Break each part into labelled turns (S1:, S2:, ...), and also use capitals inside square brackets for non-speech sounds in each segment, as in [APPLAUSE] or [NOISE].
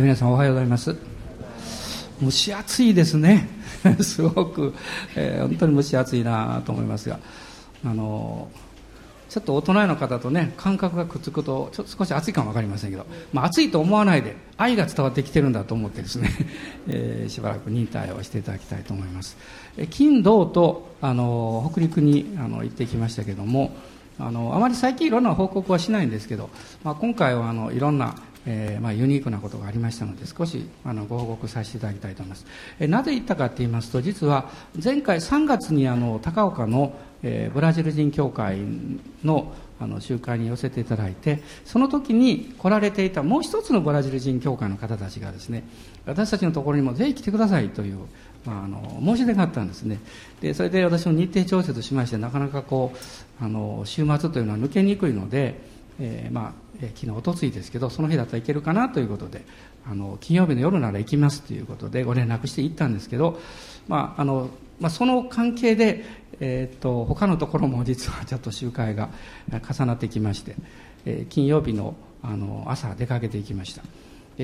S1: 皆さんおはようございます。蒸し暑いですね。[LAUGHS] すごく、えー、本当に蒸し暑いなと思いますが。あのちょっと大人の方とね感覚がくっつくとちょっと少し暑いかも分かりませんけど、まあ、暑いと思わないで愛が伝わってきてるんだと思ってですね、[LAUGHS] えー、しばらく忍耐をしていただきたいと思います、え金土とあの北陸にあの行ってきましたけどもあのあまり最近いろんな報告はしないんですけど、まあ、今回はあのいろんなえー、まあ、ユニークなことがありましたので少しあのご報告させていただきたいと思います、え、なぜ言ったかと言いますと実は前回3月にあの高岡の、えー、ブラジル人協会のあの集会に寄せていただいてその時に来られていたもう一つのブラジル人協会の方たちがですね私たちのところにもぜひ来てくださいという、まあ、あの申し出があったんですね。でそれで私も日程調節しましてなかなかこうあの週末というのは抜けにくいので、えー、まあえ昨日おとついですけどその日だったらいけるかなということであの金曜日の夜なら行きますということでご連絡して行ったんですけど、まああのまあ、その関係で、えー、っと他のところも実はちょっと集会が重なってきまして、えー、金曜日のあの朝出かけていきました。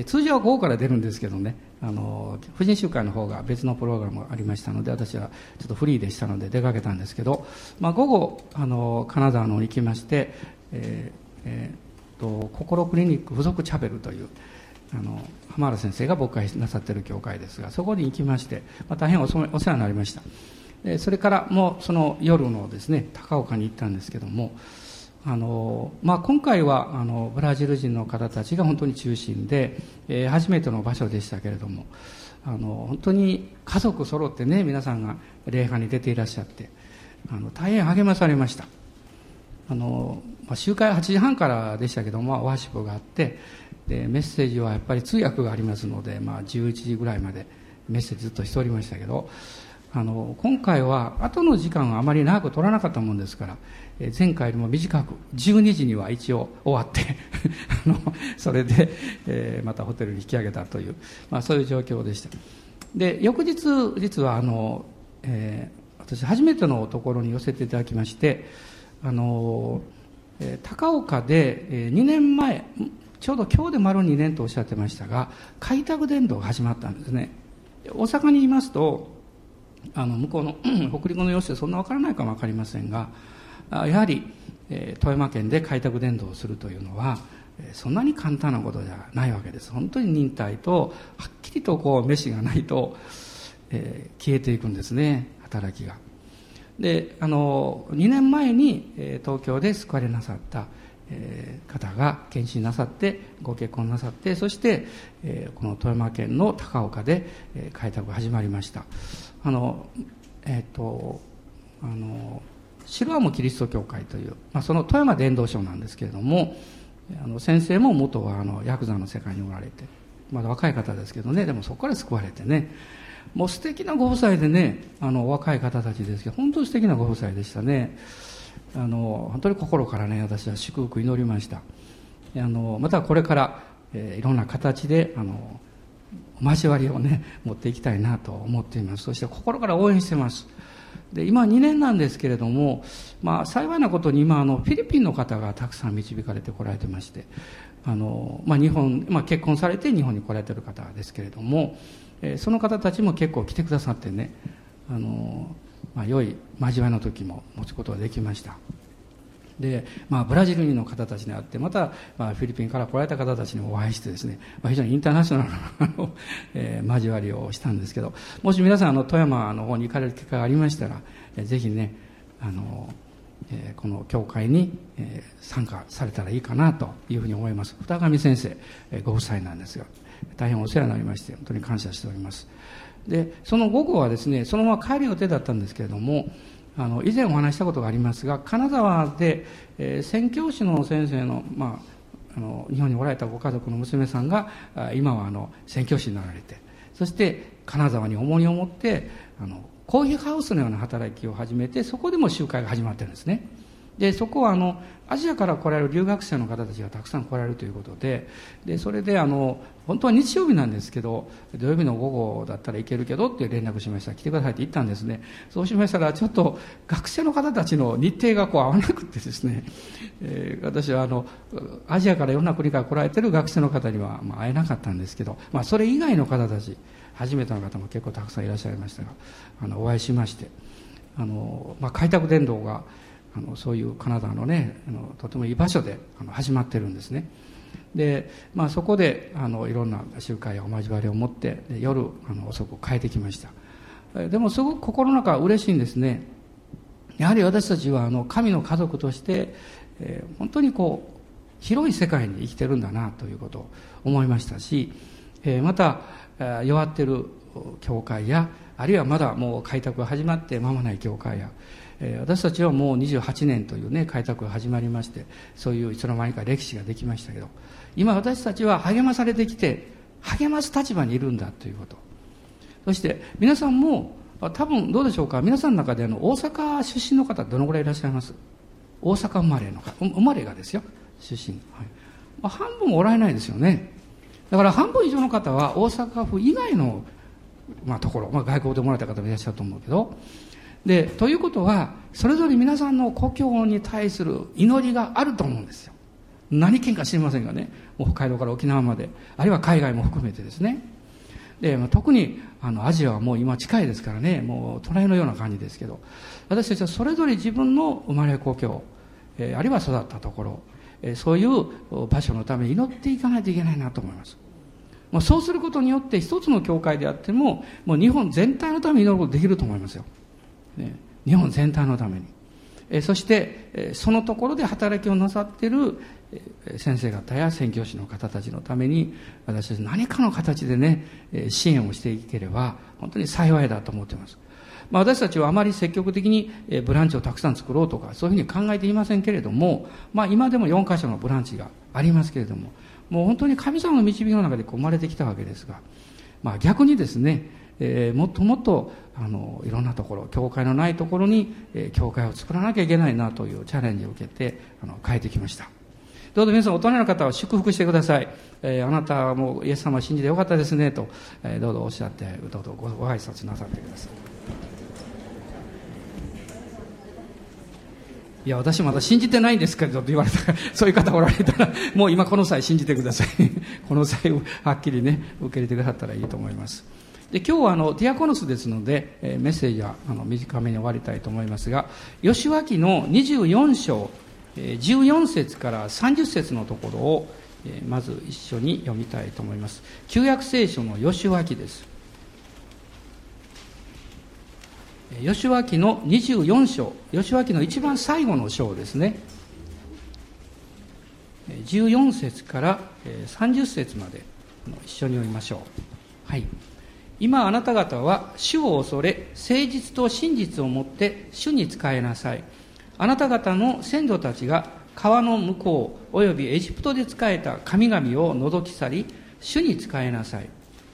S1: 通常は午後から出るんですけどねあの婦人集会の方が別のプログラムがありましたので私はちょっとフリーでしたので出かけたんですけど、まあ、午後あの金沢の方に行きまして、えーえーと心クリニック附属チャペルというあの浜原先生が牧会なさってる教会ですがそこに行きまして、まあ、大変お世話になりました。でそれからもうその夜のですね高岡に行ったんですけどもあの、まあ、今回はあのブラジル人の方たちが本当に中心で、えー、初めての場所でしたけれどもあの本当に家族揃ってね皆さんが礼拝に出ていらっしゃってあの大変励まされました。あのまあ、集会8時半からでしたけども、まあ、ワーシップがあってでメッセージはやっぱり通訳がありますので、まあ、11時ぐらいまでメッセージずっとしておりましたけどあの今回は後の時間はあまり長く取らなかったもんですから、え前回よりも短く12時には一応終わって [LAUGHS] あのそれで、えー、またホテルに引き上げたという、まあ、そういう状況でした。で翌日実はあの、えー、私初めてのところに寄せていただきましてあの高岡で2年前ちょうど今日で丸2年とおっしゃってましたが開拓伝道が始まったんですね。大阪にいますとあの向こうの [CLEARS THROAT] 北陸の様子でそんな分からないかも分かりませんがやはり富山県で開拓伝道をするというのはそんなに簡単なことじゃないわけです。本当に忍耐とはっきりとこう飯がないと、えー、消えていくんですね働きが。であの2年前に、え東京で救われなさった、え方が検診なさってご結婚なさってそして、えこの富山県の高岡で、え開拓が始まりました。あのえっ、とあの白浜キリスト教会という、まあ、その富山伝道省なんですけれどもあの先生も元はあのヤクザの世界におられてまだ若い方ですけどねでもそこから救われてねもう素敵なご夫妻でねあの若い方たちですけど本当に素敵なご夫妻でしたね。あの本当に心からね私は祝福祈りました。あのまたこれから、えー、いろんな形であの交わりをね [LAUGHS] 持っていきたいなと思っています。そして心から応援してます。で今2年なんですけれども、まあ、幸いなことに今あのフィリピンの方がたくさん導かれてこられてましてあの、まあ、日本、まあ、結婚されて日本に来られてる方ですけれどもえその方たちも結構来てくださってねあの、まあ、良い交わりの時も持つことができました。で、まあ、ブラジル人の方たちに会ってまた、まあ、フィリピンから来られた方たちにお会いしてですね、まあ、非常にインターナショナルな [LAUGHS] えー、交わりをしたんですけどもし皆さんあの富山の方に行かれる機会がありましたら、えー、ぜひねあの、え、この教会に、え、参加されたらいいかなというふうに思います。二上先生、え、ご夫妻なんですが大変お世話になりまして本当に感謝しております。でその午後はですねそのまま帰る予定だったんですけれどもあの以前お話したことがありますが金沢で、えー、宣教師の先生の,、まあ、あの日本におられたご家族の娘さんが今はあの宣教師になられてそして金沢に重荷を持ってあのコーヒーハウスのような働きを始めてそこでも集会が始まってるんですね。でそこはあのアジアから来られる留学生の方たちがたくさん来られるということででそれであの本当は日曜日なんですけど土曜日の午後だったら行けるけどって連絡しました。来てくださいって言ったんですね。そうしましたらちょっと学生の方たちの日程がこう合わなくてですね、えー、私はあのアジアからいろんな国から来られてる学生の方には、まあ、会えなかったんですけど、まあ、それ以外の方たち初めての方も結構たくさんいらっしゃいましたがあのお会いしましてあの、まあ、開拓伝道があのそういうカナダのねあのとてもいい場所であの始まってるんですね。で、まあ、そこであのいろんな集会やお交わりを持って夜あの遅く帰ってきました。でもすごく心の中嬉しいんですね。やはり私たちはあの神の家族として、えー、本当にこう広い世界に生きてるんだなということを思いましたし、えー、また弱ってる教会やあるいはまだもう開拓が始まって間もない教会や私たちはもう28年というね開拓が始まりましてそういういつの間にか歴史ができましたけど今私たちは励まされてきて励ます立場にいるんだということ。そして皆さんも多分どうでしょうか皆さんの中であの大阪出身の方どのぐらいいらっしゃいます？大阪生まれの方生まれがですよ出身、はい。まあ、半分おられないですよね。だから半分以上の方は大阪府以外の、まあ、ところ、まあ、外国でもらった方もいらっしゃると思うけど。でということはそれぞれ皆さんの故郷に対する祈りがあると思うんですよ。何県か知りませんがね。もう北海道から沖縄まで。あるいは海外も含めてですね。で、特にあのアジアはもう今近いですからね。もう隣のような感じですけど。私たちはそれぞれ自分の生まれ故郷、えー、あるいは育ったところ、そういう場所のため祈っていかないといけないなと思います。もうそうすることによって一つの教会であってももう日本全体のために祈ることできると思いますよ。ね、日本全体のために、えそして、えそのところで働きをなさっている先生方や宣教師の方たちのために私たち何かの形でね支援をしていければ本当に幸いだと思っています、まあ、私たちはあまり積極的にブランチをたくさん作ろうとかそういうふうに考えていませんけれども、まあ、今でも4箇所のブランチがありますけれどももう本当に神様の導きの中で生まれてきたわけですが、まあ、逆にですねえー、もっともっとあのいろんなところ教会のないところに、えー、教会を作らなきゃいけないなというチャレンジを受けてあの変えてきました。どうぞ皆さん大人の方は祝福してください、えー、あなたもイエス様を信じてよかったですねと、えー、どうぞおっしゃってどうぞごご挨拶なさってください。いや、私まだ信じてないんですけどと言われたら、そういう方おられたら、もう今この際信じてください。この際はっきりね、受け入れてくださったらいいと思います。で今日はあのディアコノスですので、えー、メッセージはあの短めに終わりたいと思いますが吉脇の24章、えー、14節から30節のところを、えー、まず一緒に読みたいと思います旧約聖書の吉脇です吉脇の24章吉脇の一番最後の章ですね。14節から30節まで一緒に読みましょう。はい。今あなた方は主を恐れ誠実と真実をもって主に仕えなさい。あなた方の先祖たちが川の向こうおよびエジプトで仕えた神々を覗き去り主に仕えなさい。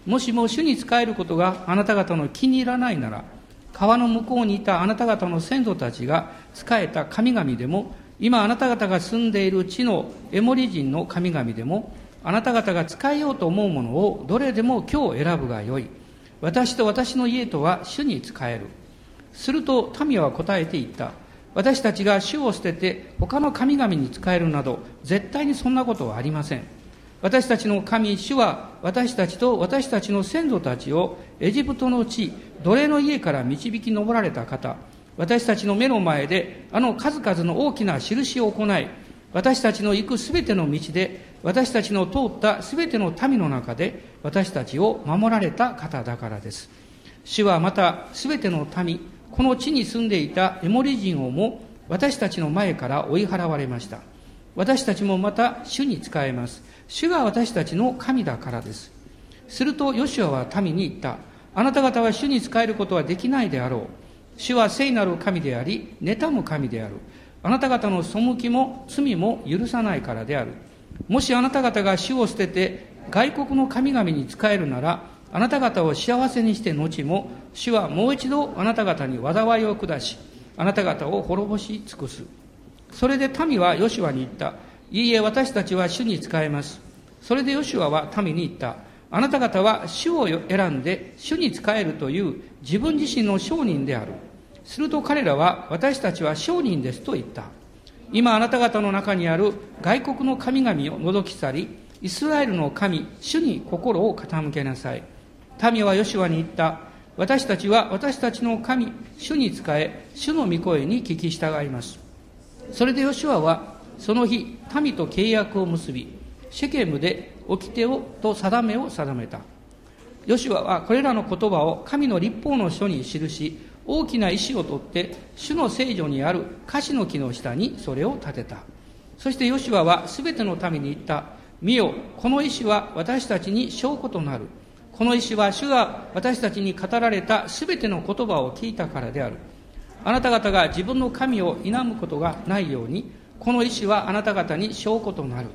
S1: もしも主に仕えることがあなた方の気に入らないなら川の向こうにいたあなた方の先祖たちが仕えた神々でも今あなた方が住んでいる地のエモリ人の神々でもあなた方が使えようと思うものをどれでも今日選ぶがよい私と私の家とは主に仕える。すると民は答えて言った。私たちが主を捨てて他の神々に仕えるなど絶対にそんなことはありません。私たちの神、主は私たちと私たちの先祖たちをエジプトの地、奴隷の家から導き上られた方、私たちの目の前であの数々の大きな印を行い、私たちの行くすべての道で私たちの通ったすべての民の中で私たちを守られた方だからです。主はまたすべての民、この地に住んでいたエモリ人をも私たちの前から追い払われました。私たちもまた主に仕えます。主が私たちの神だからです。するとヨシュアは民に言った。あなた方は主に仕えることはできないであろう。主は聖なる神であり、妬む神である。あなた方の背きも罪も許さないからである。もしあなた方が主を捨てて外国の神々に仕えるなら、あなた方を幸せにして後も、主はもう一度あなた方に災いを下し、あなた方を滅ぼし尽くす。それで民はヨシュアに言った。いいえ、私たちは主に仕えます。それでヨシュアは民に言った。あなた方は主を選んで主に仕えるという自分自身の商人である。すると彼らは私たちは商人ですと言った。今あなた方の中にある外国の神々を覗き去り、イスラエルの神、主に心を傾けなさい。民はヨシュアに言った。私たちは私たちの神、主に仕え、主の御声に聞き従います。それでヨシュアはその日、民と契約を結び、シェケムで掟をと定めを定めた。ヨシュアはこれらの言葉を神の立法の書に記し、大きな石を取って主の聖女にある樫の木の下にそれを建てた。そしてヨシュアは全ての民に言った。見よこの石は私たちに証拠となる。この石は主が私たちに語られた全ての言葉を聞いたからである。あなた方が自分の神を否むことがないようにこの石はあなた方に証拠となる。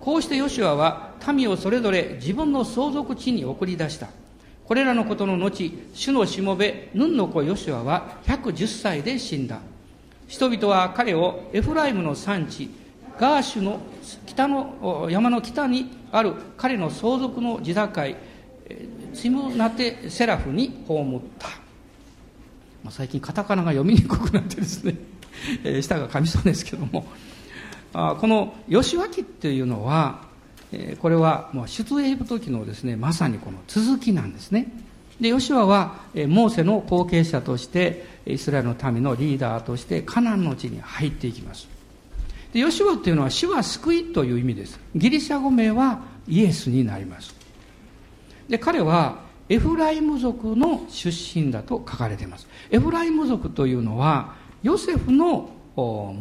S1: こうしてヨシュアは民をそれぞれ自分の相続地に送り出したこれらのことの後、主のしもべ、ヌンの子ヨシュアは110歳で死んだ。人々は彼をエフライムの産地、ガーシュの北の山の北にある彼の相続の地境、ツィムナテセラフに葬った。まあ、最近カタカナが読みにくくなってですね、え舌が噛みそうですけども、あこの吉脇っていうのは、これはもう出エジプト記のですねまさにこの続きなんですね。でヨシュアはモーセの後継者としてイスラエルの民のリーダーとしてカナンの地に入っていきます。でヨシュアっていうのは主は救いという意味です。ギリシャ語名はイエスになります。で彼はエフライム族の出身だと書かれています。エフライム族というのはヨセフの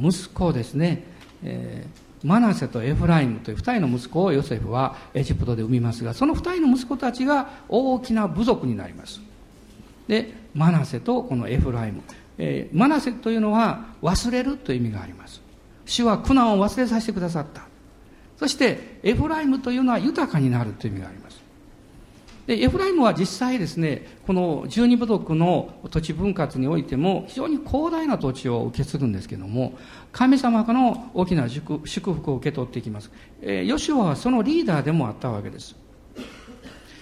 S1: 息子ですね、えーマナセとエフライムという2人の息子をヨセフはエジプトで産みますがその2人の息子たちが大きな部族になります。でマナセとこのエフライム、えー、マナセというのは忘れるという意味があります。主は苦難を忘れさせてくださった。そしてエフライムというのは豊かになるという意味があります。でエフライムは実際ですねこの十二部族の土地分割においても非常に広大な土地を受け継ぐんですけども神様からの大きな祝福を受け取っていきます、えー、ヨシュアはそのリーダーでもあったわけです。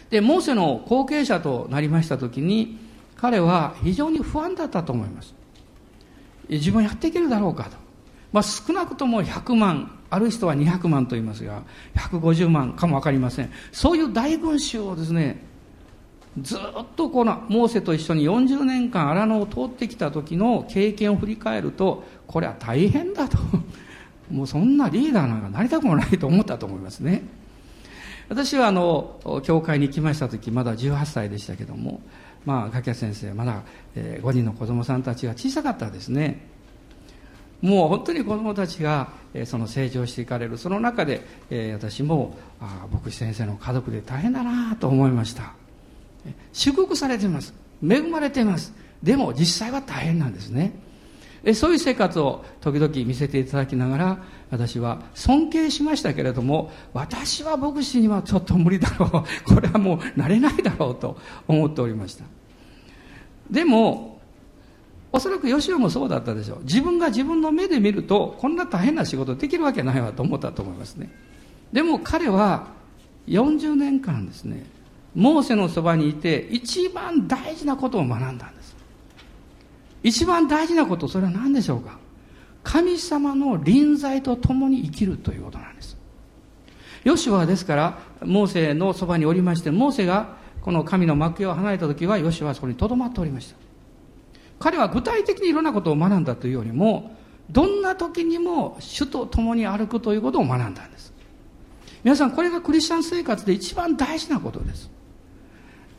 S1: でモーセの後継者となりました時に彼は非常に不安だったと思います。自分やっていけるだろうかと、まあ、少なくとも100万ある人は200万と言いますが150万かも分かりません。そういう大群衆をですねずっとこのモーセと一緒に40年間荒野を通ってきた時の経験を振り返るとこれは大変だと。[LAUGHS] もうそんなリーダーなんかなりたくもないと思ったと思いますね。私はあの教会に来ました時まだ18歳でしたけどもまあ柿谷先生まだ、え5人の子供さんたちが小さかったですね。もう本当に子供たちが、えその成長していかれる。その中で、え私もあ牧師先生の家族で大変だなと思いました。祝福されています。恵まれています。でも実際は大変なんですね。そういう生活を時々見せていただきながら私は尊敬しましたけれども私は牧師にはちょっと無理だろう。これはもうなれないだろうと思っておりました。でもおそらく吉尾もそうだったでしょう。自分が自分の目で見るとこんな大変な仕事できるわけないわと思ったと思いますね。でも彼は40年間ですねモーセのそばにいて一番大事なことを学んだんです。一番大事なことそれは何でしょうか。神様の臨在と共に生きるということなんです。ヨシュはですからモーセのそばにおりましてモーセがこの神の幕屋を離れた時はヨシュはそこにとどまっておりました。彼は具体的にいろんなことを学んだというよりもどんな時にも主と共に歩くということを学んだんです。皆さんこれがクリスチャン生活で一番大事なことです。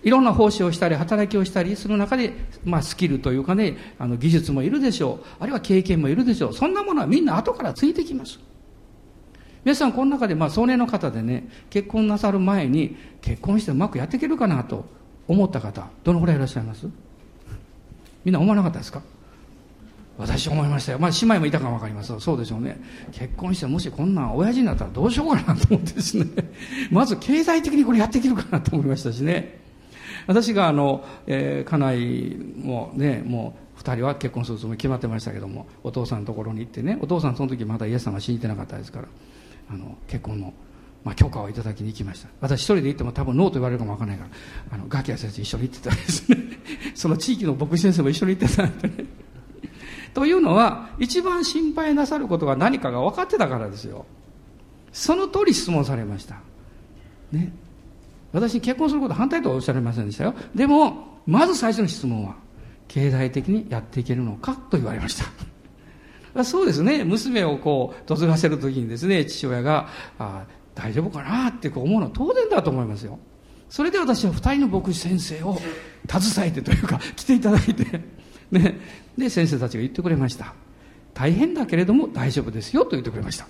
S1: いろんな奉仕をしたり働きをしたりする中で、まあ、スキルというかねあの技術もいるでしょう。あるいは経験もいるでしょう。そんなものはみんな後からついてきます。皆さんこの中で、まあ、壮年の方でね結婚なさる前に結婚してうまくやっていけるかなと思った方どのぐらいいらっしゃいます？みんな思わなかったですか？私思いましたよ。まあ、姉妹もいたかもわかります。そうでしょうね。結婚してもしこんなん親父になったらどうしようかなと思ってですね。[LAUGHS] まず経済的にこれやっていけるかなと思いましたしね。私があの、えー、家内もね、もう2人は結婚するつもり決まってましたけどもお父さんのところに行ってねお父さんその時まだイエス様信じてなかったですからあの結婚の、まあ、許可をいただきに行きました。私一人で行っても多分ノーと言われるかもわからないからあのガキヤ先生一緒に行ってたんですね。[LAUGHS] その地域の牧師先生も一緒に行ってたんでね。[LAUGHS] というのは一番心配なさることが何かが分かってたからですよ。その通り質問されました。ね。私に結婚すること反対とはおっしゃられませんでしたよ。でもまず最初の質問は経済的にやっていけるのかと言われました。[LAUGHS] そうですね。娘をこう嫁がせる時にですね父親があ大丈夫かなって思うのは当然だと思いますよ。それで私は二人の牧師先生を携えてというか来ていただいて。[LAUGHS] ね。で先生たちが言ってくれました。大変だけれども大丈夫ですよと言ってくれました、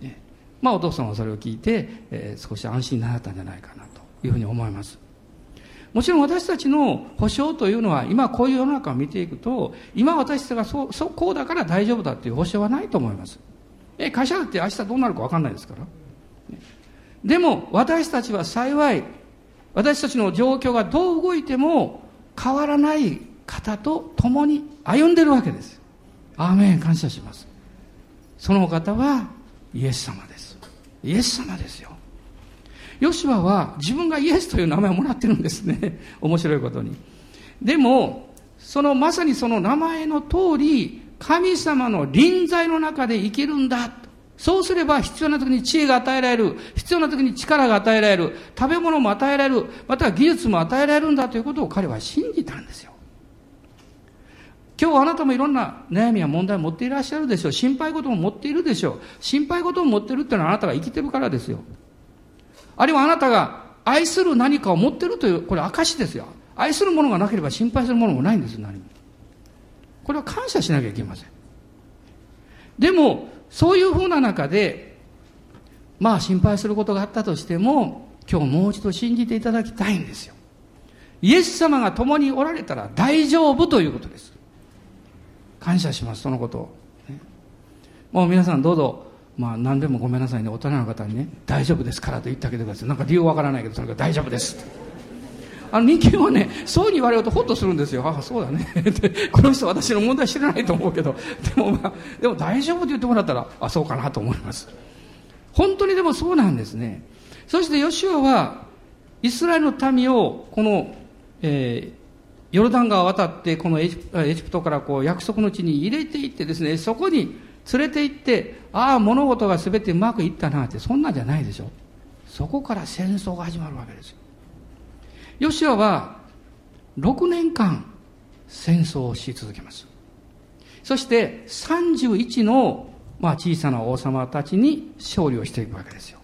S1: ね、まあお父さんはそれを聞いて、えー、少し安心になったんじゃないかなというふうに思います。もちろん私たちの保証というのは今こういう世の中を見ていくと今私たちがそうそうこうだから大丈夫だっていう保証はないと思います。え会社だって明日どうなるか分かんないですから、でも私たちは幸い私たちの状況がどう動いても変わらない方と共に歩んでるわけです。アーメン感謝します。その方はイエス様です。イエス様ですよ。ヨシュアは自分がイエスという名前をもらってるんですね。[LAUGHS] 面白いことに。でも、そのまさにその名前の通り、神様の臨在の中で生きるんだ。そうすれば必要な時に知恵が与えられる。必要な時に力が与えられる。食べ物も与えられる。または技術も与えられるんだということを彼は信じたんですよ。今日あなたもいろんな悩みや問題を持っていらっしゃるでしょう。心配事も持っているでしょう。心配事を持っているっていうのはあなたが生きてるからですよ。あるいはあなたが愛する何かを持ってるという、これ証ですよ。愛するものがなければ心配するものもないんです、何も。これは感謝しなきゃいけません。でも、そういうふうな中で、まあ心配することがあったとしても、今日もう一度信じていただきたいんですよ。イエス様が共におられたら大丈夫ということです。感謝します、そのことを。もう皆さんどうぞ、まあ何でもごめんなさいね、大人の方にね、大丈夫ですからと言ってあげてください。なんか理由わからないけど、それが大丈夫です。あの人間はね、そういうに言われるとホッとするんですよ。ああ、そうだね。[LAUGHS] この人私の問題知らないと思うけど、[LAUGHS] でもまあ、でも大丈夫って言ってもらったら、あ、そうかなと思います。本当にでもそうなんですね。そしてヨシュアは、イスラエルの民を、この、えー、ヨルダン川を渡ってこのエジプトからこう約束の地に入れていってですねそこに連れて行ってああ物事が全てうまくいったなってそんなんじゃないでしょそこから戦争が始まるわけですよヨシアは6年間戦争をし続けますそして31の、まあ、小さな王様たちに勝利をしていくわけですよ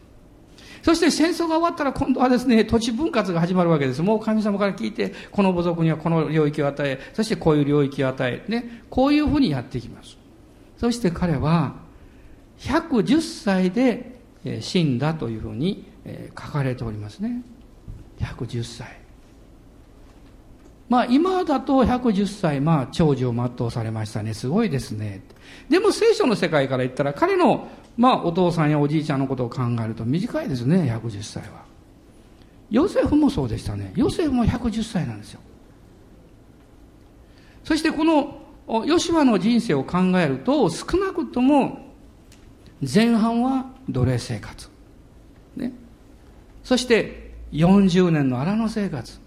S1: そして戦争が終わったら今度はですね、土地分割が始まるわけです。もう神様から聞いて、この部族にはこの領域を与え、そしてこういう領域を与え、ね、こういうふうにやっていきます。そして彼は、110歳で死んだというふうに書かれておりますね。110歳。まあ今だと110歳、まあ長寿を全うされましたね。すごいですね。でも聖書の世界から言ったら彼のまあお父さんやおじいちゃんのことを考えると短いですね110歳は。ヨセフもそうでしたね。ヨセフも110歳なんですよ。そしてこのヨシュアの人生を考えると少なくとも前半は奴隷生活、ね、そして40年の荒野生活。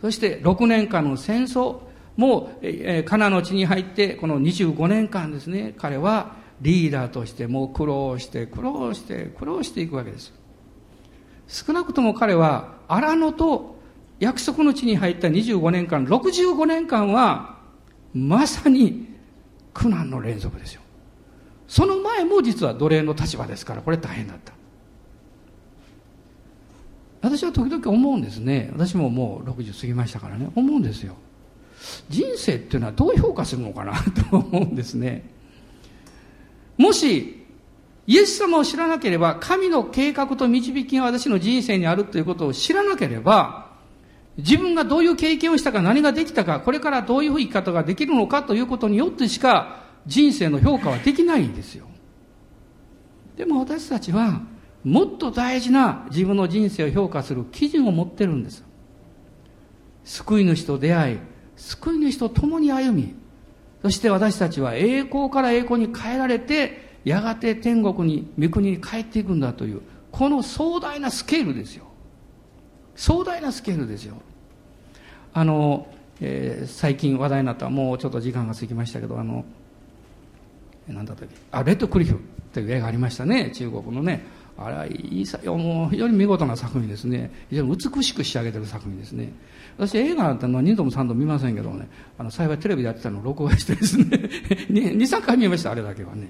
S1: そして6年間の戦争も、えー、カナの地に入ってこの25年間ですね彼はリーダーとしてもう苦労して苦労して苦労していくわけです。少なくとも彼は荒野と約束の地に入った25年間65年間はまさに苦難の連続ですよ。その前も実は奴隷の立場ですからこれ大変だった。私は時々思うんですね。私ももう60過ぎましたからね。思うんですよ。人生っていうのはどう評価するのかな？[LAUGHS] と思うんですね。もし、イエス様を知らなければ、神の計画と導きが私の人生にあるということを知らなければ、自分がどういう経験をしたか、何ができたか、これからどういう生き方ができるのかということによってしか、人生の評価はできないんですよ。でも私たちは、もっと大事な自分の人生を評価する基準を持ってるんです。救い主と出会い、救い主と共に歩み、そして私たちは栄光から栄光に変えられて、やがて天国に、御国に帰っていくんだという、この壮大なスケールですよ。壮大なスケールですよ。あの、えー、最近話題になったもうちょっと時間が過ぎましたけどあの何だったっけ？あレッドクリフという映画ありましたね中国のねあれはいいさもう非常に見事な作品ですね。非常に美しく仕上げてる作品ですね。私映画なんてのは2度も3度も見ませんけどねあの幸いテレビでやってたのを録画してですね。[LAUGHS] 23回見ましたあれだけはね。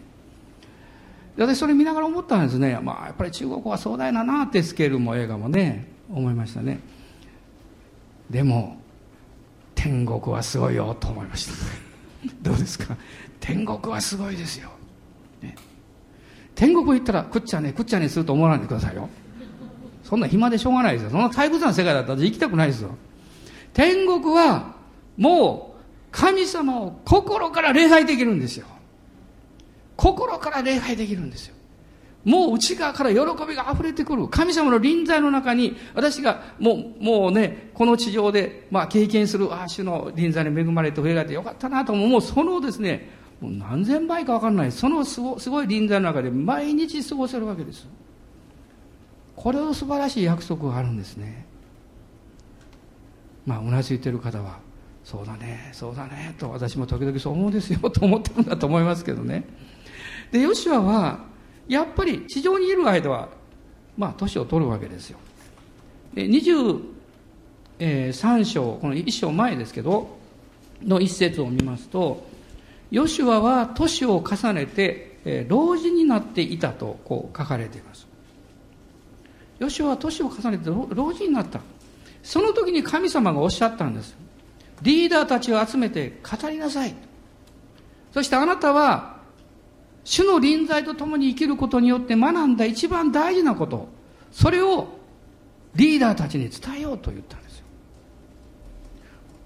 S1: 私それ見ながら思ったんですね。まあやっぱり中国は壮大だなってスケールも映画もね思いましたね。でも天国はすごいよと思いました。[LAUGHS] どうですか？天国はすごいですよ、天国行ったらくっちゃねくっちゃねすると思わないでくださいよそんな暇でしょうがないですよそんな退屈な世界だったら行きたくないですよ天国はもう神様を心から礼拝できるんですよ心から礼拝できるんですよもう内側から喜びが溢れてくる。神様の臨在の中に、私がもう、もうね、この地上で、まあ経験する、ああ、主の臨在に恵まれて触れられてよかったなと思う。もうそのですね、もう何千倍かわかんない。そのすごすごい臨在の中で毎日過ごせるわけです。これを素晴らしい約束があるんですね。まあ、うなずいてる方は、そうだね、そうだね、と私も時々そう思うんですよ、と思ってるんだと思いますけどね。で、ヨシュアは、やっぱり地上にいる間は、まあ、年を取るわけですよ。で23章、この1章前ですけど、の一節を見ますと、ヨシュアは年を重ねて、え老人になっていたとこう書かれています。ヨシュアは年を重ねて老人になった。その時に神様がおっしゃったんです。リーダーたちを集めて語りなさい。そしてあなたは主の臨在と共に生きることによって学んだ一番大事なこと、それをリーダーたちに伝えようと言ったんです。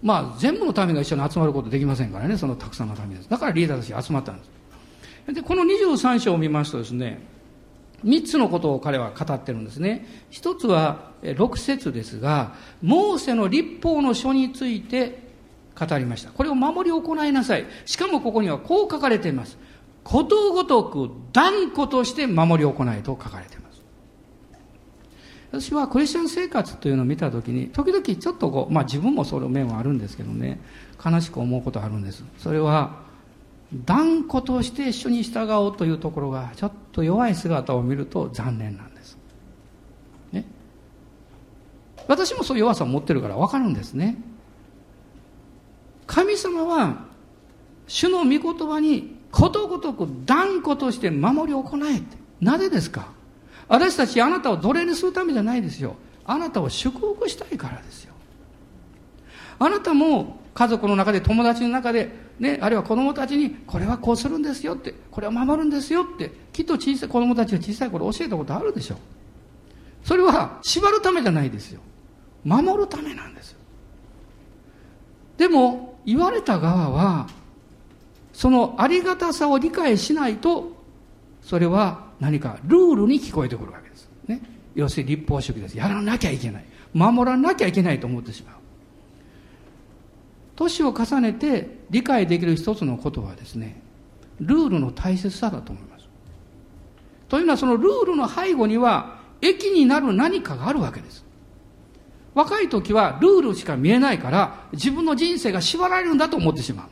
S1: まあ、全部の民が一緒に集まることできませんからね、そのたくさんの民です。だからリーダーたちが集まったんです。で、この23章を見ますとですね、3つのことを彼は語ってるんですね。一つは6節ですが、モーセの立法の書について語りました。これを守り行いなさい。しかもここにはこう書かれています。ことごとく断固として守り行いと書かれています。私はクリスチャン生活というのを見たときに、時々ちょっとこう、まあ自分もその面はあるんですけどね、悲しく思うことあるんです。それは、断固として主に従おうというところが、ちょっと弱い姿を見ると残念なんです。ね。私もそういう弱さを持ってるから分かるんですね。神様は、主の御言葉にことごとく断固として守り行えって。なぜですか？私たちあなたを奴隷にするためじゃないですよ。あなたを祝福したいからですよ。あなたも家族の中で友達の中で、ね、あるいは子供たちにこれはこうするんですよって、これは守るんですよって、きっと小さい子供たちが小さい頃教えたことあるでしょう。それは縛るためじゃないですよ。守るためなんです。でも、言われた側は、そのありがたさを理解しないと、それは何かルールに聞こえてくるわけです。ね。要するに立法主義です。やらなきゃいけない。守らなきゃいけないと思ってしまう。年を重ねて理解できる一つのことはですね、ルールの大切さだと思います。というのはそのルールの背後には、益になる何かがあるわけです。若い時はルールしか見えないから、自分の人生が縛られるんだと思ってしまう。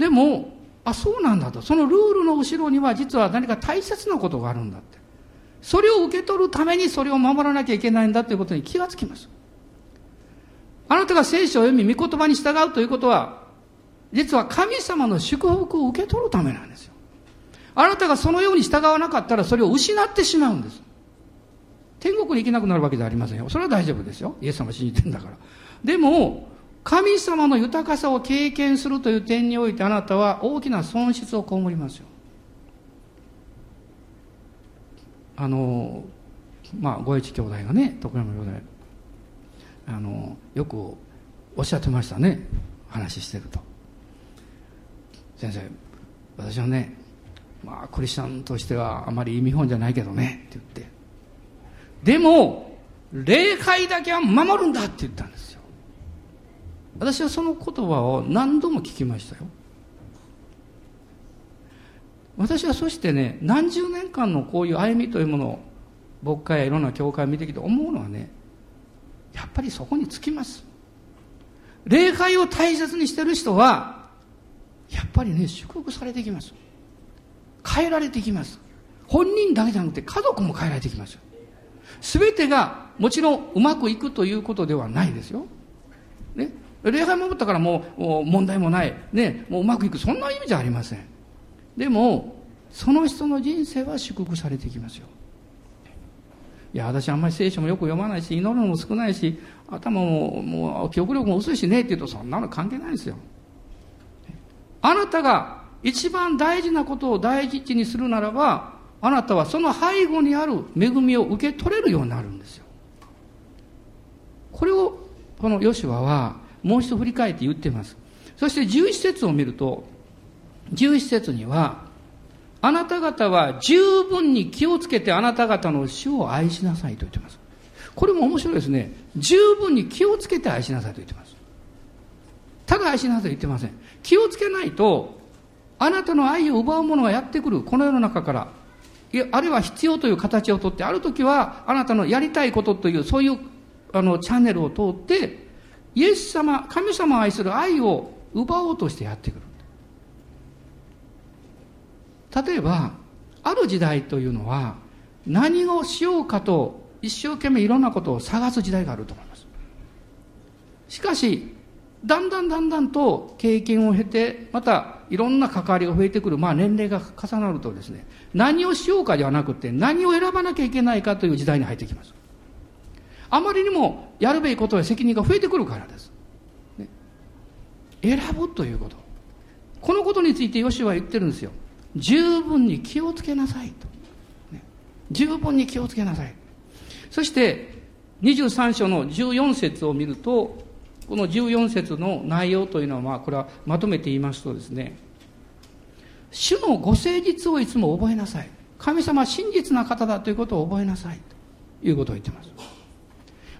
S1: でも、あ、そうなんだと。そのルールの後ろには実は何か大切なことがあるんだって。それを受け取るためにそれを守らなきゃいけないんだということに気がつきます。あなたが聖書を読み、御言葉に従うということは、実は神様の祝福を受け取るためなんですよ。あなたがそのように従わなかったらそれを失ってしまうんです。天国に行けなくなるわけじゃありませんよ。それは大丈夫ですよ。イエス様信じてんだから。でも、神様の豊かさを経験するという点においてあなたは大きな損失を被りますよ。あの、まあ、ご一兄弟がね、徳山兄弟、あの、よくおっしゃってましたね、話してると。先生、私はね、まあ、クリスチャンとしてはあまり意味本じゃないけどね、って言って。でも、礼拝だけは守るんだって言ったんです。私はその言葉を何度も聞きましたよ。私はそしてね何十年間のこういう歩みというものを牧会やいろんな教会を見てきて思うのはねやっぱりそこにつきます。礼拝を大切にしてる人はやっぱりね祝福されてきます。変えられてきます。本人だけじゃなくて家族も変えられてきます。全てがもちろんうまくいくということではないですよ。ね。礼拝守ったからもう問題もない。ね。もううまくいく。そんな意味じゃありません。でも、その人の人生は祝福されていきますよ。いや、私あんまり聖書もよく読まないし、祈るのも少ないし、頭も、もう記憶力も薄いしねって言うと、そんなの関係ないですよ。あなたが一番大事なことを第一にするならば、あなたはその背後にある恵みを受け取れるようになるんですよ。これをこのヨシュアはもう一度振り返って言ってます。そして11節を見ると、11節には、あなた方は十分に気をつけてあなた方の主を愛しなさいと言ってます。これも面白いですね。十分に気をつけて愛しなさいと言ってます。ただ愛しなさいと言ってません。気をつけないと、あなたの愛を奪う者がやってくる、この世の中から、あるいは必要という形をとって、ある時はあなたのやりたいことという、そういうあのチャンネルを通って、イエス様、神様を愛する愛を奪おうとしてやってくる。例えば、ある時代というのは、何をしようかと一生懸命いろんなことを探す時代があると思います。しかし、だんだんだんだんと経験を経て、またいろんな関わりが増えてくる、まあ年齢が重なるとですね、何をしようかではなくて、何を選ばなきゃいけないかという時代に入ってきます。あまりにもやるべきことや責任が増えてくるからです。ね、選ぶということ。このことについてヨシは言ってるんですよ。十分に気をつけなさいと。ね、十分に気をつけなさい。そして、23章の14節を見ると、この14節の内容というのは、まあ、これはまとめて言いますとですね、主のご誠実をいつも覚えなさい。神様は真実な方だということを覚えなさい。ということを言ってます。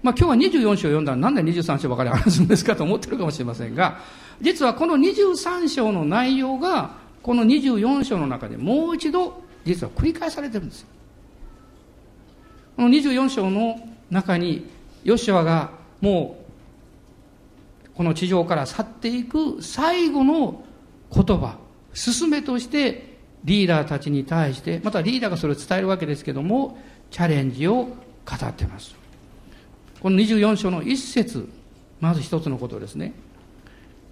S1: まあ今日は24章を読んだらなんで23章ばかり話すんですかと思ってるかもしれませんが、実はこの23章の内容が、この24章の中でもう一度、実は繰り返されてるんですよ。この24章の中に、ヨシュアがもうこの地上から去っていく最後の言葉、進めとしてリーダーたちに対して、またリーダーがそれを伝えるわけですけども、チャレンジを語ってます。この24章の一節、まず一つのことですね。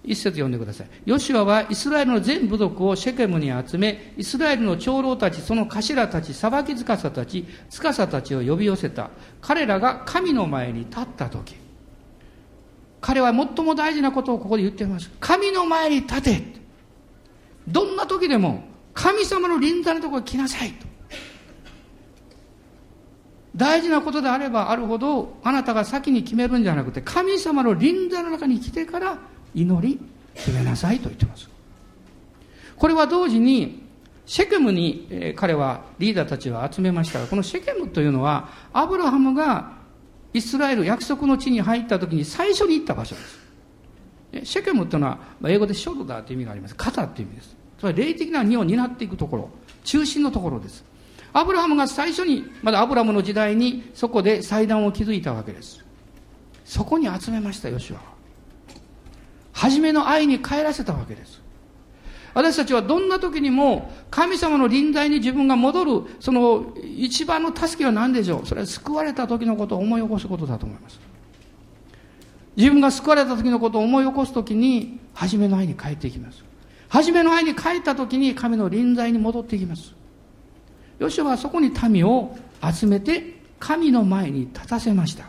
S1: 一節読んでください。ヨシュアはイスラエルの全部族をシェケムに集め、イスラエルの長老たち、その頭たち、裁き司たち、司たちを呼び寄せた。彼らが神の前に立った時。彼は最も大事なことをここで言っています。神の前に立て。どんな時でも神様の臨在のところに来なさいと。大事なことであればあるほどあなたが先に決めるんじゃなくて神様の臨在の中に来てから祈り決めなさいと言ってます。これは同時にシェケムに彼はリーダーたちを集めましたが、このシェケムというのはアブラハムがイスラエル約束の地に入った時に最初に行った場所です。シェケムというのは、英語でショルダーという意味があります。肩という意味です。つまり霊的な荷を担っていくところ、中心のところです。アブラハムが最初に、まだアブラムの時代にそこで祭壇を築いたわけです。そこに集めました、ヨシュアは。初めの愛に帰らせたわけです。私たちはどんな時にも神様の臨在に自分が戻る、その一番の助けは何でしょう？それは救われた時のことを思い起こすことだと思います。自分が救われた時のことを思い起こす時に、初めの愛に帰っていきます。初めの愛に帰った時に神の臨在に戻っていきます。ヨシュはそこに民を集めて神の前に立たせました。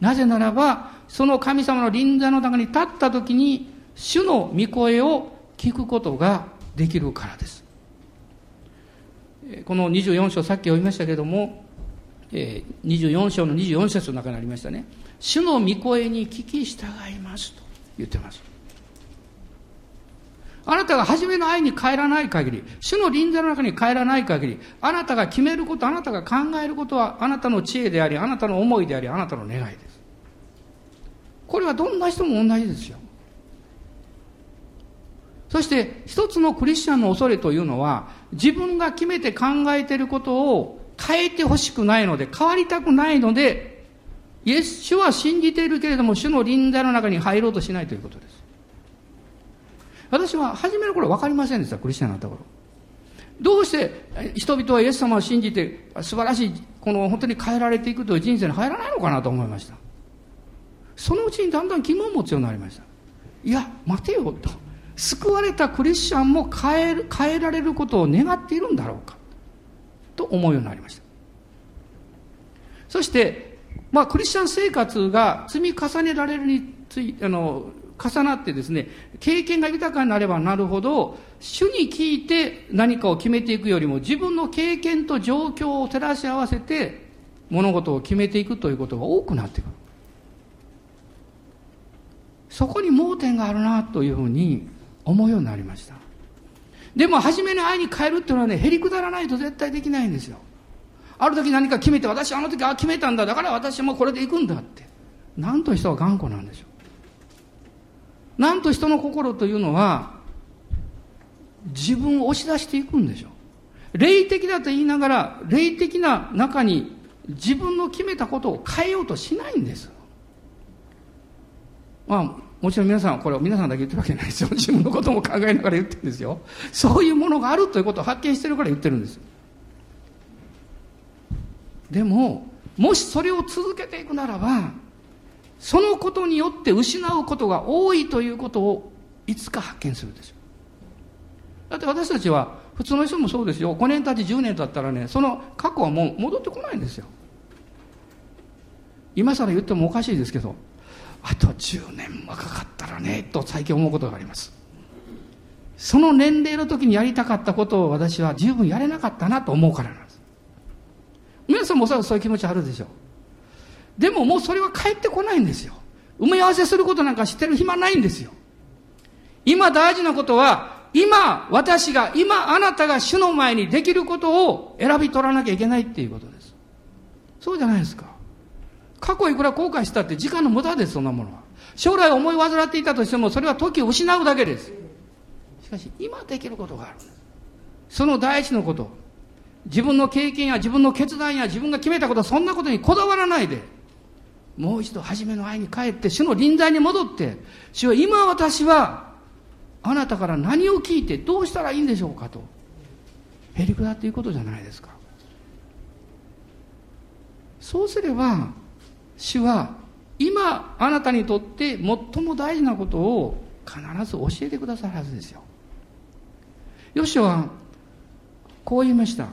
S1: なぜならば、その神様の臨在の中に立った時に、主の御声を聞くことができるからです。この24章さっき読みましたけれども、24章の24節の中にありましたね。主の御声に聞き従いますと言ってます。あなたが初めの愛に帰らない限り、主の臨在の中に帰らない限り、あなたが決めること、あなたが考えることは、あなたの知恵であり、あなたの思いであり、あなたの願いです。これはどんな人も同じですよ。そして一つのクリスチャンの恐れというのは、自分が決めて考えていることを変えてほしくないので、変わりたくないので、イエス主は信じているけれども、主の臨在の中に入ろうとしないということです。私は初めの頃分かりませんでした、クリスチャンになった頃。どうして人々はイエス様を信じて素晴らしい、この本当に変えられていくという人生に入らないのかなと思いました。そのうちにだんだん疑問を持つようになりました。いや、待てよと。救われたクリスチャンも変える変えられることを願っているんだろうかと思うようになりましたそしてまあクリスチャン生活が積み重ねられるについあの重なってですね経験が豊かになればなるほど主に聞いて何かを決めていくよりも自分の経験と状況を照らし合わせて物事を決めていくということが多くなってくる。そこに盲点があるなというふうに思うようになりました。でも初めの愛に変えるっていうのはねへりくだらないと絶対できないんですよ。ある時何か決めて私あの時あ決めたんだ。だから私もこれで行くんだって。なんと人は頑固なんでしょうなんと人の心というのは自分を押し出していくんでしょう霊的だと言いながら霊的な中に自分の決めたことを変えようとしないんですまあもちろん皆さん、これを皆さんだけ言ってるわけじゃないですよ。[LAUGHS] 自分のことも考えながら言ってるんですよ。そういうものがあるということを発見してるから言ってるんです。でも、もしそれを続けていくならば、そのことによって失うことが多いということをいつか発見するでしょ。だって私たちは、普通の人もそうですよ。5年経ち10年経ったらね、その過去はもう戻ってこないんですよ。今更言ってもおかしいですけど、あと10年若かったらねと最近思うことがありますその年齢の時にやりたかったことを私は十分やれなかったなと思うからなんです皆さんもおそらくそういう気持ちあるでしょうでももうそれは返ってこないんですよ埋め合わせすることなんか知ってる暇ないんですよ今大事なことは今私が今あなたが主の前にできることを選び取らなきゃいけないっていうことですそうじゃないですか過去いくら後悔したって時間の無駄です、そんなものは。将来思い患っていたとしても、それは時を失うだけです。しかし、今できることがあるその第一のこと。自分の経験や自分の決断や自分が決めたこと、そんなことにこだわらないで、もう一度初めの愛に帰って、主の臨在に戻って、主は今私は、あなたから何を聞いてどうしたらいいんでしょうかと。へりくだっていうことじゃないですか。そうすれば、主は今あなたにとって最も大事なことを必ず教えてくださるはずですよ。ヨシはこう言いました。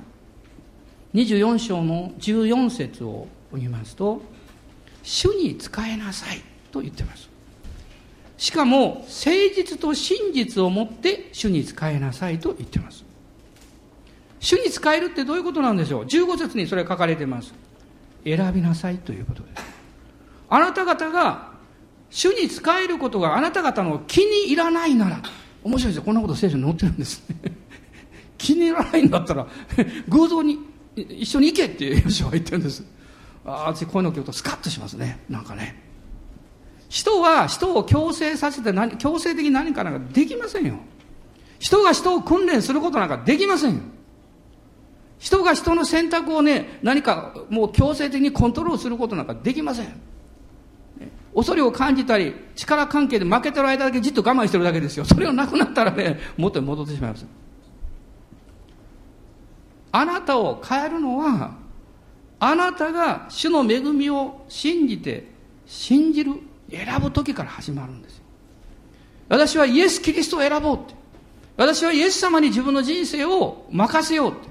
S1: 24章の14節を読みますと、主に仕えなさいと言ってます。しかも、誠実と真実をもって主に仕えなさいと言ってます。主に仕えるってどういうことなんでしょう ?15 節にそれ書かれてます。選びなさいということです。あなた方が主に仕えることがあなた方の気に入らないなら、面白いですよ。こんなこと聖書に載ってるんです [LAUGHS] 気に入らないんだったら、偶像に一緒に行けってヨシは言ってるんです。ああ、私こういうのを聞くとスカッとしますね。なんかね。人は人を強制させて何、強制的に何かなんかできませんよ。人が人を訓練することなんかできませんよ。人が人の選択をね、何かもう強制的にコントロールすることなんかできません。恐れを感じたり、力関係で負けてる間だけじっと我慢してるだけですよ。それがなくなったらね、元に戻ってしまいます。あなたを変えるのは、あなたが主の恵みを信じて、信じる、選ぶ時から始まるんですよ。私はイエス・キリストを選ぼうって。私はイエス様に自分の人生を任せようって。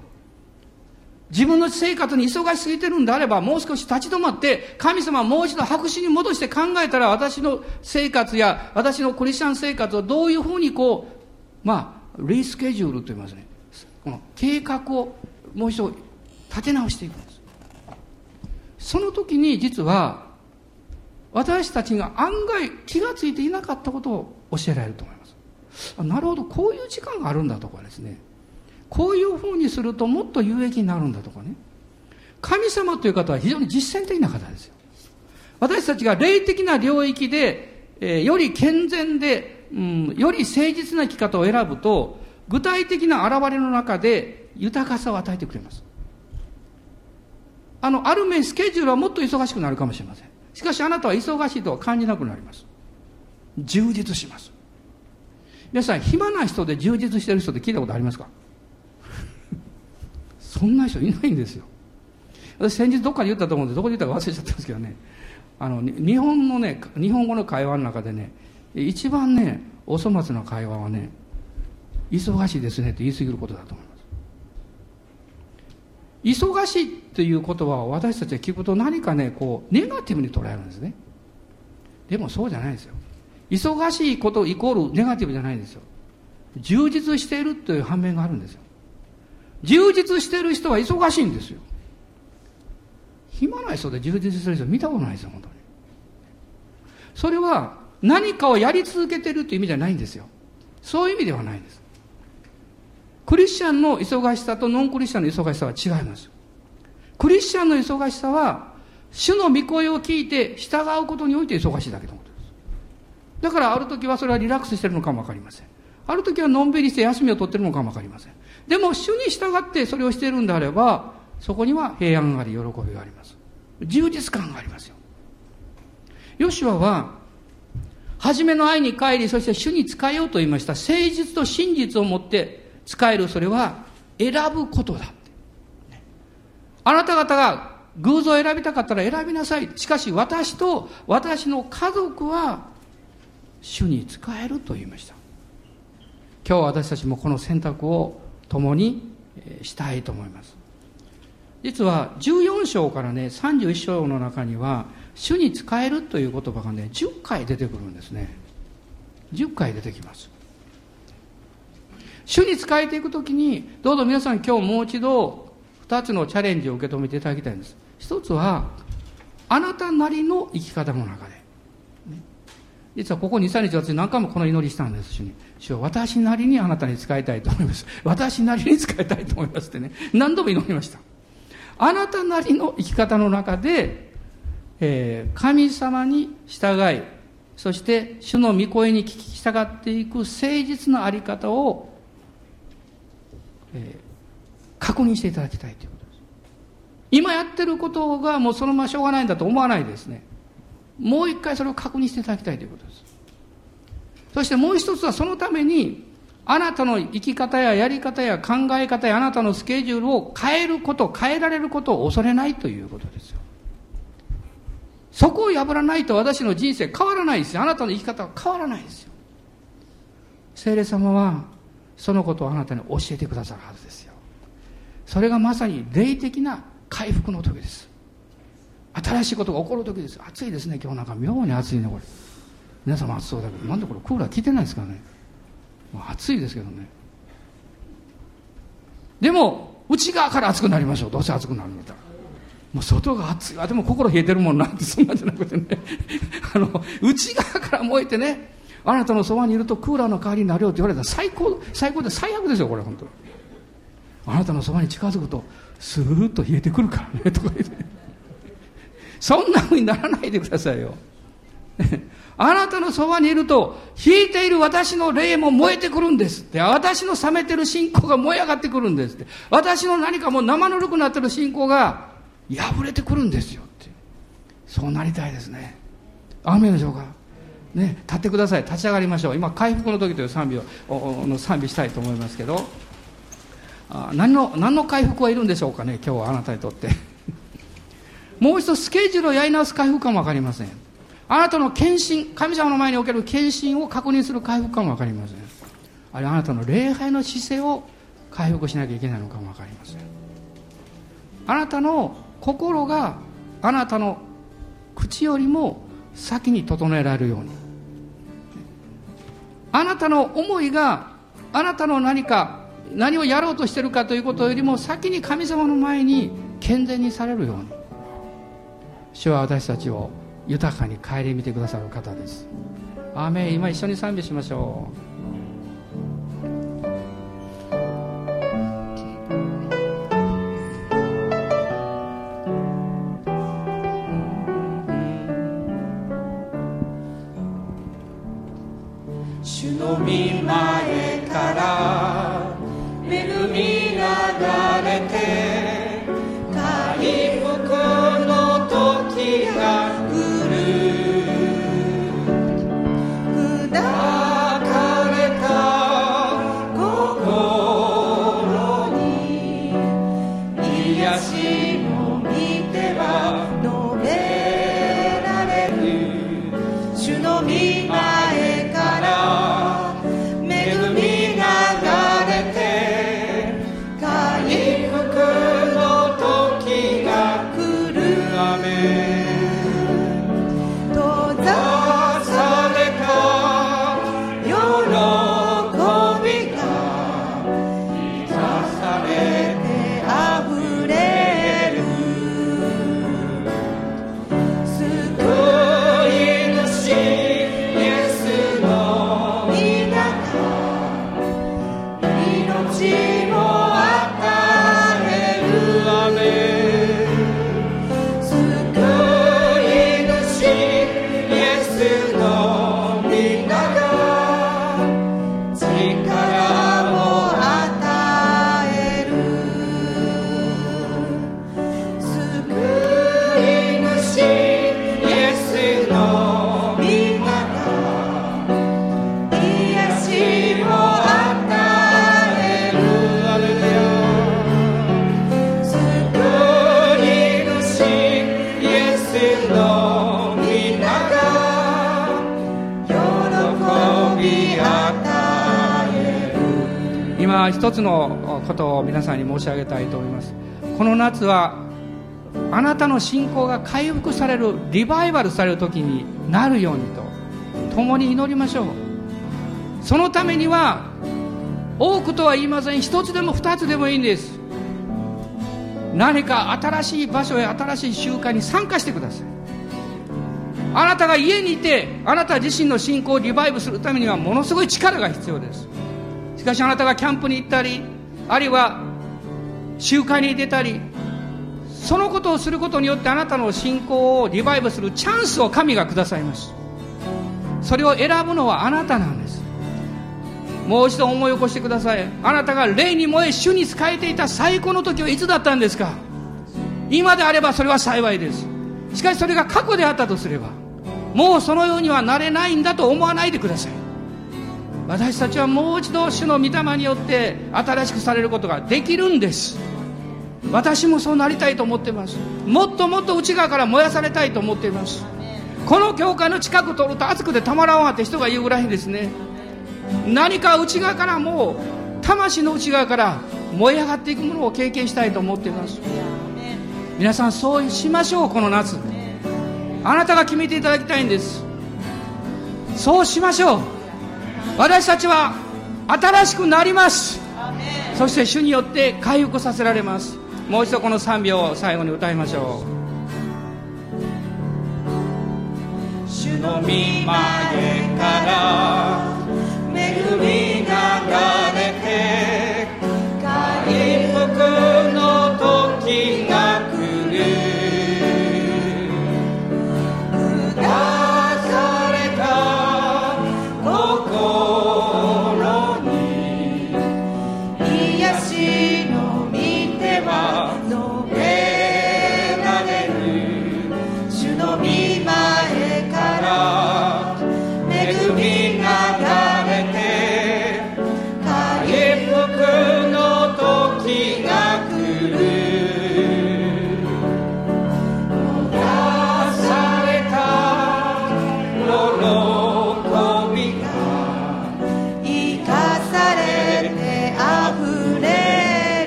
S1: 自分の生活に忙しすぎてるんであれば、もう少し立ち止まって、神様もう一度白紙に戻して考えたら、私の生活や、私のクリスチャン生活をどういうふうにこう、まあ、リスケジュールと言いますね。この計画をもう一度立て直していくんです。その時に実は、私たちが案外気がついていなかったことを教えられると思います。なるほど、こういう時間があるんだとかですね。こういうふうにするともっと有益になるんだとかね。神様という方は非常に実践的な方ですよ。私たちが霊的な領域で、えー、より健全で、うん、より誠実な生き方を選ぶと、具体的な現れの中で豊かさを与えてくれます。あの、ある面スケジュールはもっと忙しくなるかもしれません。しかしあなたは忙しいとは感じなくなります。充実します。皆さん、暇な人で充実してる人って聞いたことありますか？[LAUGHS] そんな人いないんですよ。私先日どっかで言ったと思うんで、どこで言ったか忘れちゃったんですけどね。あの、日本のね、日本語の会話の中でね、一番ね、お粗末な会話はね、忙しいですねって言い過ぎることだと思います。忙しいっていう言葉を私たちが聞くと何かね、こう、ネガティブに捉えるんですね。でもそうじゃないですよ。忙しいことイコールネガティブじゃないんですよ。充実しているという反面があるんですよ。充実している人は忙しいんですよ。暇な人で充実してる人見たことないですよ、本当に。それは何かをやり続けているという意味じゃないんですよ。そういう意味ではないんです。クリスチャンの忙しさとノンクリスチャンの忙しさは違います。クリスチャンの忙しさは、主の御声を聞いて従うことにおいて忙しいだけのことです。だからある時はそれはリラックスしてるのかもわかりません。ある時はのんびりして休みを取ってるのかもわかりません。でも主に従ってそれをしているんであれば、そこには平安があり、喜びがあります。充実感がありますよ。ヨシュアは、初めの愛に帰り、そして主に仕えようと言いました。誠実と真実を持って使える、それは選ぶことだ。あなた方が偶像を選びたかったら選びなさい。しかし私と私の家族は主に仕えると言いました今日私たちもこの選択を共にしたいと思います実は14章からね31章の中には主に仕えるという言葉がね10回出てくるんですね10回出てきます主に仕えていくときにどうぞ皆さん今日もう一度2つのチャレンジを受け止めていただきたいんです一つはあなたなりの生き方の中で実はここ2、3日私何回もこの祈りしたんです主に。主は私なりにあなたに使いたいと思います。私なりに使いたいと思いますってね。何度も祈りました。あなたなりの生き方の中で、えー、神様に従い、そして主の御声に聞き従っていく誠実なあり方を、えー、確認していただきたいということです。今やってることがもうそのまましょうがないんだと思わないですね。もう一回それを確認していただきたいということです。そしてもう一つはそのために、あなたの生き方ややり方や考え方やあなたのスケジュールを変えること、変えられることを恐れないということですよ。そこを破らないと私の人生変わらないですよ。あなたの生き方は変わらないですよ。聖霊様はそのことをあなたに教えてくださるはずですよ。それがまさに霊的な回復の時です。新しいことが起こる時です。暑いですね。今日なんか妙に暑いねこれ。皆様暑そうだけどなんでこれクーラー効いてないですかね。暑いですけどね。でも内側から暑くなりましょう。どうせ暑くなるんだったら。もう外が暑い。あでも心冷えてるもんな。っ [LAUGHS] てそんなんじゃなくてね。あの内側から燃えてね。あなたのそばにいるとクーラーの代わりになるよって言われたら最高最高で最悪ですよこれ本当あなたのそばに近づくとスーッと冷えてくるからねとか言ってそんな風にならないでくださいよ。あなたのそばにいると、引いている私の霊も燃えてくるんですって。私の冷めてる信仰が燃え上がってくるんですって。私の何かもう生ぬるくなってる信仰が破れてくるんですよって。そうなりたいですね。雨でしょうか？ね、立ってください。立ち上がりましょう。今、回復の時という賛美を、の賛美したいと思いますけど、あ何の、何の回復はいるんでしょうかね、今日はあなたにとって。[LAUGHS] もう一度スケジュールをやり直す回復かも分かりませんあなたの献身神様の前における献身を確認する回復かも分かりませんあるいはあなたの礼拝の姿勢を回復しなきゃいけないのかも分かりませんあなたの心があなたの口よりも先に整えられるようにあなたの思いがあなたの何か何をやろうとしているかということよりも先に神様の前に健全にされるように。主は私たちを豊かに顧みてくださる方です。アーメン。今一緒に賛美しましょう。申し上げたいと思います。この夏はあなたの信仰が回復されるリバイバルされる時になるようにと共に祈りましょう。そのためには多くとは言いません。一つでも二つでもいいんです。何か新しい場所や新しい習慣に参加してください。あなたが家にいてあなた自身の信仰をリバイブするためにはものすごい力が必要です。しかしあなたがキャンプに行ったりあるいは集会に出たりそのことをすることによってあなたの信仰をリバイブするチャンスを神がくださいますそれを選ぶのはあなたなんです。もう一度思い起こしてください。あなたが霊に燃え主に仕えていた最高の時はいつだったんですか？今であればそれは幸いです。しかしそれが過去であったとすればもうそのようにはなれないんだと思わないでください。私たちはもう一度主の御霊によって新しくされることができるんです。私もそうなりたいと思ってます。もっともっと内側から燃やされたいと思っています。この教会の近く通ると暑くてたまらんわって人が言うぐらいですね。何か内側からもう魂の内側から燃え上がっていくものを経験したいと思っています。皆さんそうしましょうこの夏。あなたが決めていただきたいんです。そうしましょう。私たちは新しくなります。そして主によって回復させられます。もう一度この賛美を最後に歌いましょ
S2: う。主の御前から恵みが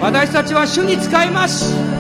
S1: 私たちは主に使います。